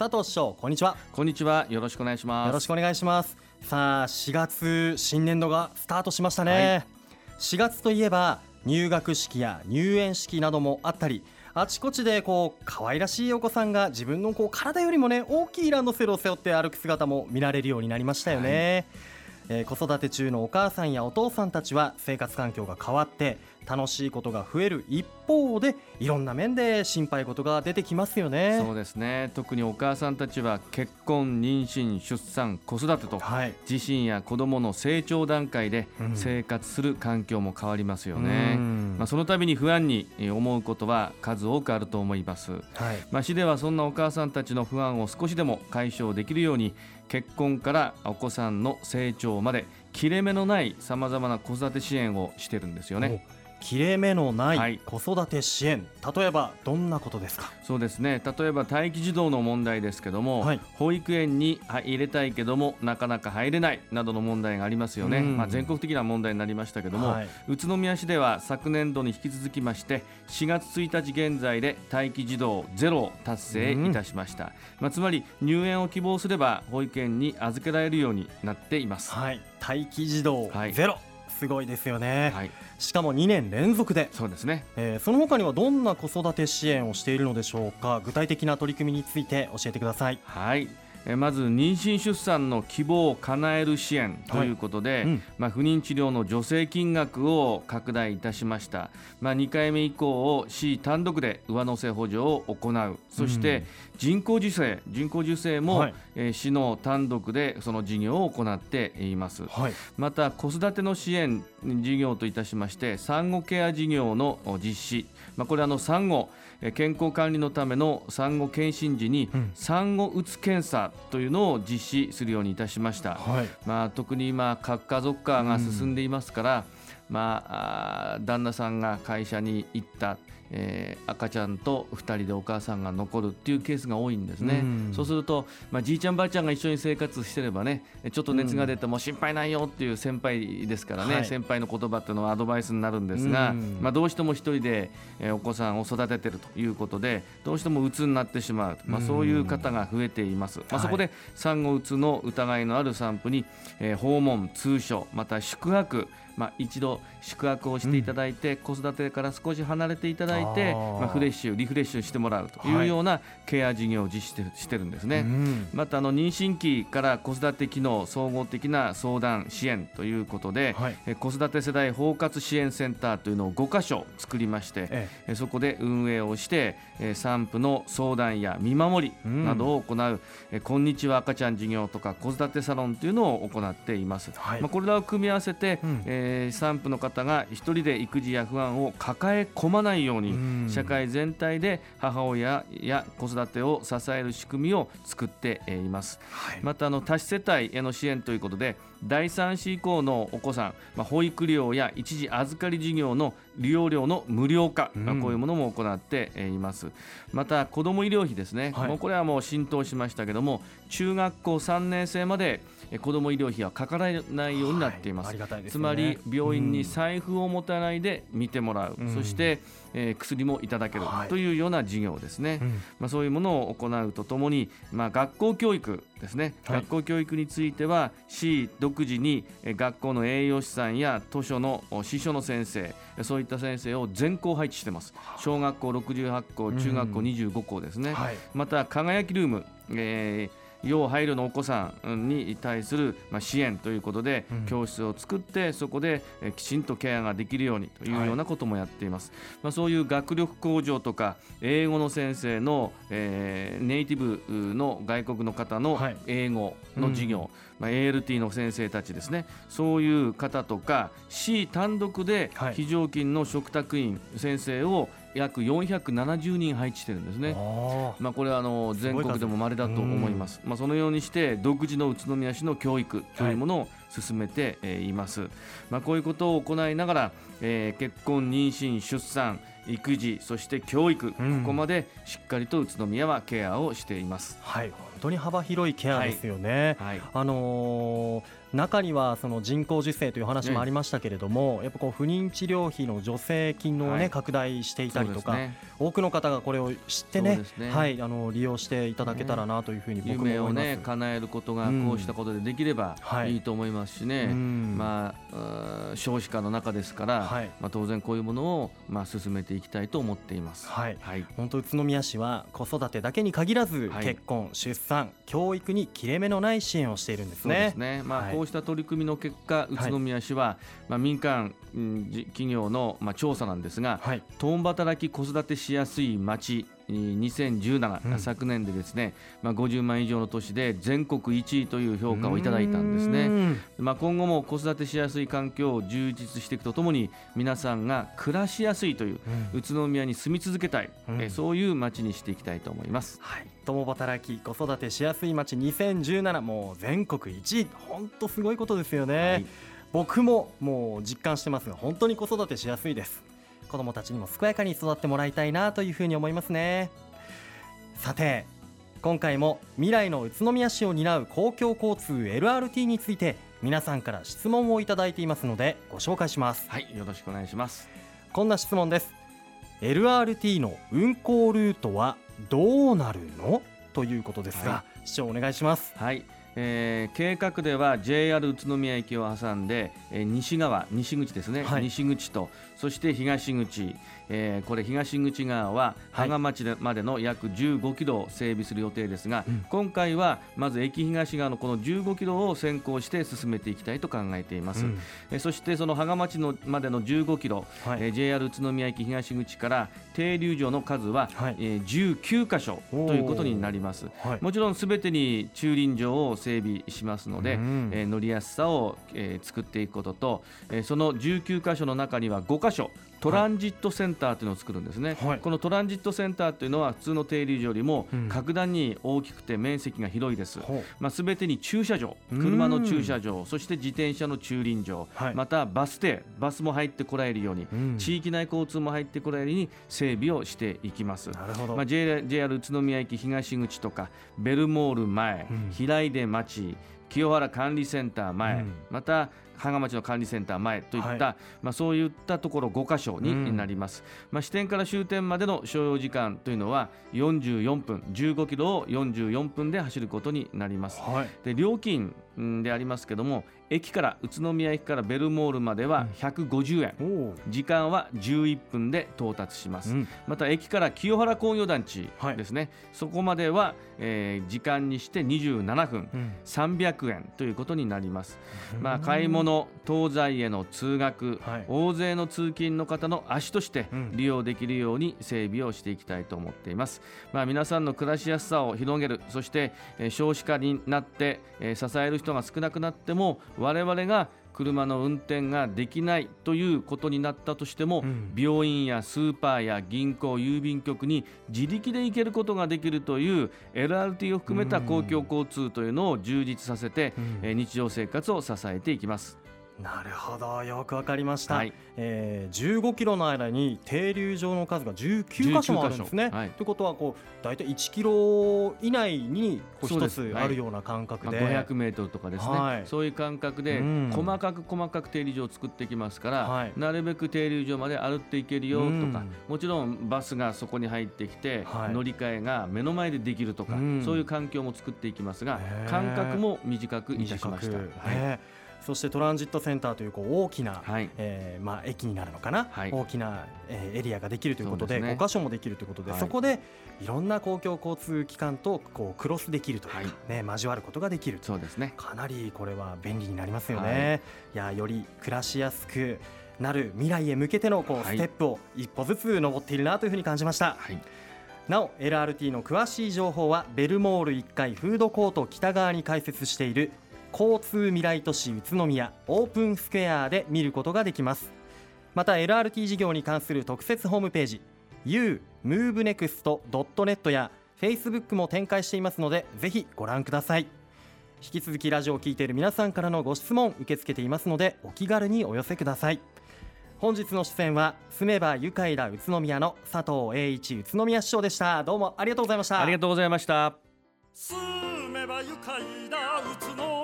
佐藤師匠こんにちは。こんにちは。よろしくお願いします。よろしくお願いします。さあ4月新年度がスタートしましたね、はい、4月といえば入学式や入園式などもあったりあちこちでこう可愛らしいお子さんが自分のこう体よりもね大きいランドセルを背負って歩く姿も見られるようになりましたよね、はい、えー、子育て中のお母さんやお父さんたちは生活環境が変わって楽しいことが増える一方でいろんな面で心配事が出てきますよね。そうですね。特にお母さんたちは結婚妊娠出産子育てと、はい、自身や子どもの成長段階で生活する環境も変わりますよね、うん、まあ、その度に不安に思うことは数多くあると思います、はい、まあ、市ではそんなお母さんたちの不安を少しでも解消できるように結婚からお子さんの成長まで切れ目のないさまざまな子育て支援をしてるんですよね。切れ目のない子育て支援、はい、例えばどんなことですか？そうですね。例えば待機児童の問題ですけども、はい、保育園に入れたいけどもなかなか入れないなどの問題がありますよね、まあ、全国的な問題になりましたけども、はい、宇都宮市では昨年度に引き続きまして4月1日現在で待機児童ゼロを達成いたしました、まあ、つまり入園を希望すれば保育園に預けられるようになっています、はい、待機児童ゼロ、すごいですよね、はい、しかも2年連続で。そうですね、えー、その他にはどんな子育て支援をしているのでしょうか？具体的な取り組みについて教えてください。はい。まず妊娠出産の希望を叶える支援ということで、はい。うん、まあ、不妊治療の助成金額を拡大いたしました、まあ、2回目以降を市単独で上乗せ補助を行う。そして人工授精人工授精も、はい、えー、市の単独でその事業を行っています、はい、また子育ての支援事業といたしまして産後ケア事業の実施、まあ、これあの産後健康管理のための産後検診時に産後うつ検査というのを実施するようにいたしました、はい、まあ、特に今核家族化が進んでいますから、うん、まあ、旦那さんが会社に行ったえー、赤ちゃんと2人でお母さんが残るっていうケースが多いんですね、うそうすると、まあ、じいちゃんばあちゃんが一緒に生活してればねちょっと熱が出ても心配ないよっていう先輩ですからね、はい、先輩の言葉っていうのはアドバイスになるんですが、まあ、どうしても1人で、えー、お子さんを育ててるということでどうしてもうつになってしまう、まあ、そういう方が増えています、まあ、そこで産後うつの疑いのある産婦に、えー、訪問通所また宿泊まあ、一度宿泊をしていただいて、うん、子育てから少し離れていただいてまあ、フレッシュリフレッシュしてもらうとい。うようなケア事業を実施してしてるんですね、うん、またあの妊娠期から子育て機能総合的な相談支援ということで、はい、子育て世代包括支援センターというのを5箇所作りまして、ええ、そこで運営をして産婦の相談や見守りなどを行う、うん、こんにちは赤ちゃん事業とか子育てサロンというのを行っています、はい、まあ、これらを組み合わせて、うん、えーえー、産婦の方が一人で育児や不安を抱え込まないように社会全体で母親や子育てを支える仕組みを作っています、はい、またあの多子世帯への支援ということで第3子以降のお子さん、まあ、保育料や一時預かり事業の利用料の無料化、うん、こういうものも行っています。また子ども医療費ですね、はい、もうこれはもう浸透しましたけども中学校3年生まで子ども医療費はかからないようになっています。はい。すね、つまり病院に財布を持たないで見てもらう、うん、そして、えー、薬もいただけるというような事業ですね、はいまあ、そういうものを行うとともに、まあ、学校教育ですね、はい、学校教育については市独自に学校の栄養士さんや図書の司書の先生そういった先生を全校配置してます。小学校68校中学校25校ですね、はい、また輝きルーム、えー要配慮のお子さんに対する支援ということで、教室を作ってそこできちんとケアができるようにというようなこともやっています、はい、まあ、そういう学力向上とか英語の先生の、えー、ネイティブの外国の方の英語の授業、はいうん。まあ、ALT の先生たちですね。そういう方とか市単独で非常勤の嘱託員先生を約470人配置してるんですね。まあ、これはあの全国でも稀だと思います。まあ、そのようにして独自の宇都宮市の教育というものを進めています。まあ、こういうことを行いながら、えー、結婚、妊娠、出産、育児そして教育、うん、ここまでしっかりと宇都宮はケアをしています。はい本当に幅広いケアですよね。はいはい、あのー中にはその人工授精という話もありましたけれども、やっぱこう不妊治療費の助成金をね、拡大していたりとか、多くの方がこれを知ってねはいあの利用していただけたらなというふうに僕も夢をね叶えることがこうしたことでできればい。いと思いますしね、まあ少子化の中ですから、まあ当然こういうものをまあ進めていきたいと思っています。はい。本当宇都宮市は子育てだけに限らず、結婚出産教育に切れ目のない支援をしているんですね。そうですね。まあこうした取り組みの結果、宇都宮市は、まあ、民間、企業の、まあ、調査なんですが、はい、共働き子育てしやすい町2017、うん、昨年でですね、まあ、50万以上の都市で全国1位という評価をいただいたんですね、まあ、今後も子育てしやすい環境を充実していくとともに皆さんが暮らしやすいという、うん、宇都宮に住み続けたい、うん、えそういう街にしていきたいと思います、はい、共働き子育てしやすい街2017もう全国1位。本当すごいことですよね、はい、僕ももう実感してますが本当に子育てしやすいです子どもたちにも健やかに育ってもらいたいなというふうに思いますね。さて今回も未来の宇都宮市を担う公共交通 LRT について皆さんから質問をいただいていますのでご紹介します。はいよろしくお願いします。こんな質問です。LRT の運行ルートはどうなるの？ということですが、はい、市長お願いします。はいえー、計画では JR 宇都宮駅を挟んで、えー、西側西口ですね、はい、西口とそして東口、えー、これ東口側は芳賀町でまでの約15キロを整備する予定ですが、今回はまず駅東側のこの15キロを先行して進めていきたいと考えています、うん、えそしてその芳賀町のまでの15キロ、はい、えー、JR 宇都宮駅東口から停留所の数は、はい、えー、19箇所ということになります、はい、もちろんすべてに駐輪場を整備しますので、うん、えー、乗りやすさを、えー、作っていくことと、えー、その19箇所の中には5箇箇所トランジットセンターというのを作るんですね、はい、このトランジットセンターというのは普通の停留所よりも格段に大きくて面積が広いです、う。ん、まあ、全てに駐車場。車の駐車場。そして自転車の駐輪場、はい、またバス停。バスも入ってこられるように、うん、地域内交通も入ってこられるように整備をしていきます。なるほど、まあ、JR, JR 宇都宮駅東口とかベルモール前、うん、平出町清原管理センター前、また芳賀町の管理センター前といった、はい、まあ、そういったところ5箇所になります、うん、まあ、支店から終点までの所要時間というのは44分15キロを44分で走ることになります、はい、で料金でありますけども駅から宇都宮駅からベルモールまでは150円、うん、時間は11分で到達します、うん、また駅から清原工業団地ですね、はい、そこまでは、えー、時間にして27分、うん、300円ということになります、まあ、買い物東西への通学、はい、大勢の通勤の方の足として利用できるように整備をしていきたいと思っています、まあ、皆さんの暮らしやすさを広げるそして、えー、少子化になって、えー、支える人が少なくなっても我々が車の運転ができないということになったとしても、うん、病院やスーパーや銀行郵便局に自力で行けることができるという LRT を含めた公共交通というのを充実させて、うん、日常生活を支えていきます。なるほどよくわかりました、はい、えー、15キロの間に停留場の数が19箇所もあるんですね。はい、ということはこう大体1キロ以内に一つあるような感覚で。で、まあ、500メートルとかですね、はい、そういう感覚で細かく細かく停留場を作っていきますから、はい、なるべく停留場まで歩っていけるよとか、もちろんバスがそこに入ってきて、乗り換えが目の前でできるとか、そういう環境も作っていきますが間隔も短くいたしました。はいそしてトランジットセンターというこう大きな、はい、えー、まあ、駅になるのかな、はい、大きな、えー、エリアができるということで、ね、5箇所もできるということで、はい、そこでいろんな公共交通機関とこうクロスできるというか、はい、ね、交わることができるそうですね。かなりこれは便利になりますよね。い、やより暮らしやすくなる未来へ向けてのこうステップを一歩ずつ登っているなというふうに感じました。はい。なお LRT の詳しい情報はベルモール1階フードコート北側に開設している交通未来都市宇都宮オープンスクエアで見ることができます。また LRT 事業に関する特設ホームページ umovenext.net や Facebook も展開していますのでぜひご覧ください。引き続きラジオを聴いている皆さんからのご質問受け付けていますのでお気軽にお寄せください。本日の出演は住めば愉快だ宇都宮の佐藤栄一宇都宮市長でした。どうもありがとうございました。ありがとうございました。住めば愉快だ宇都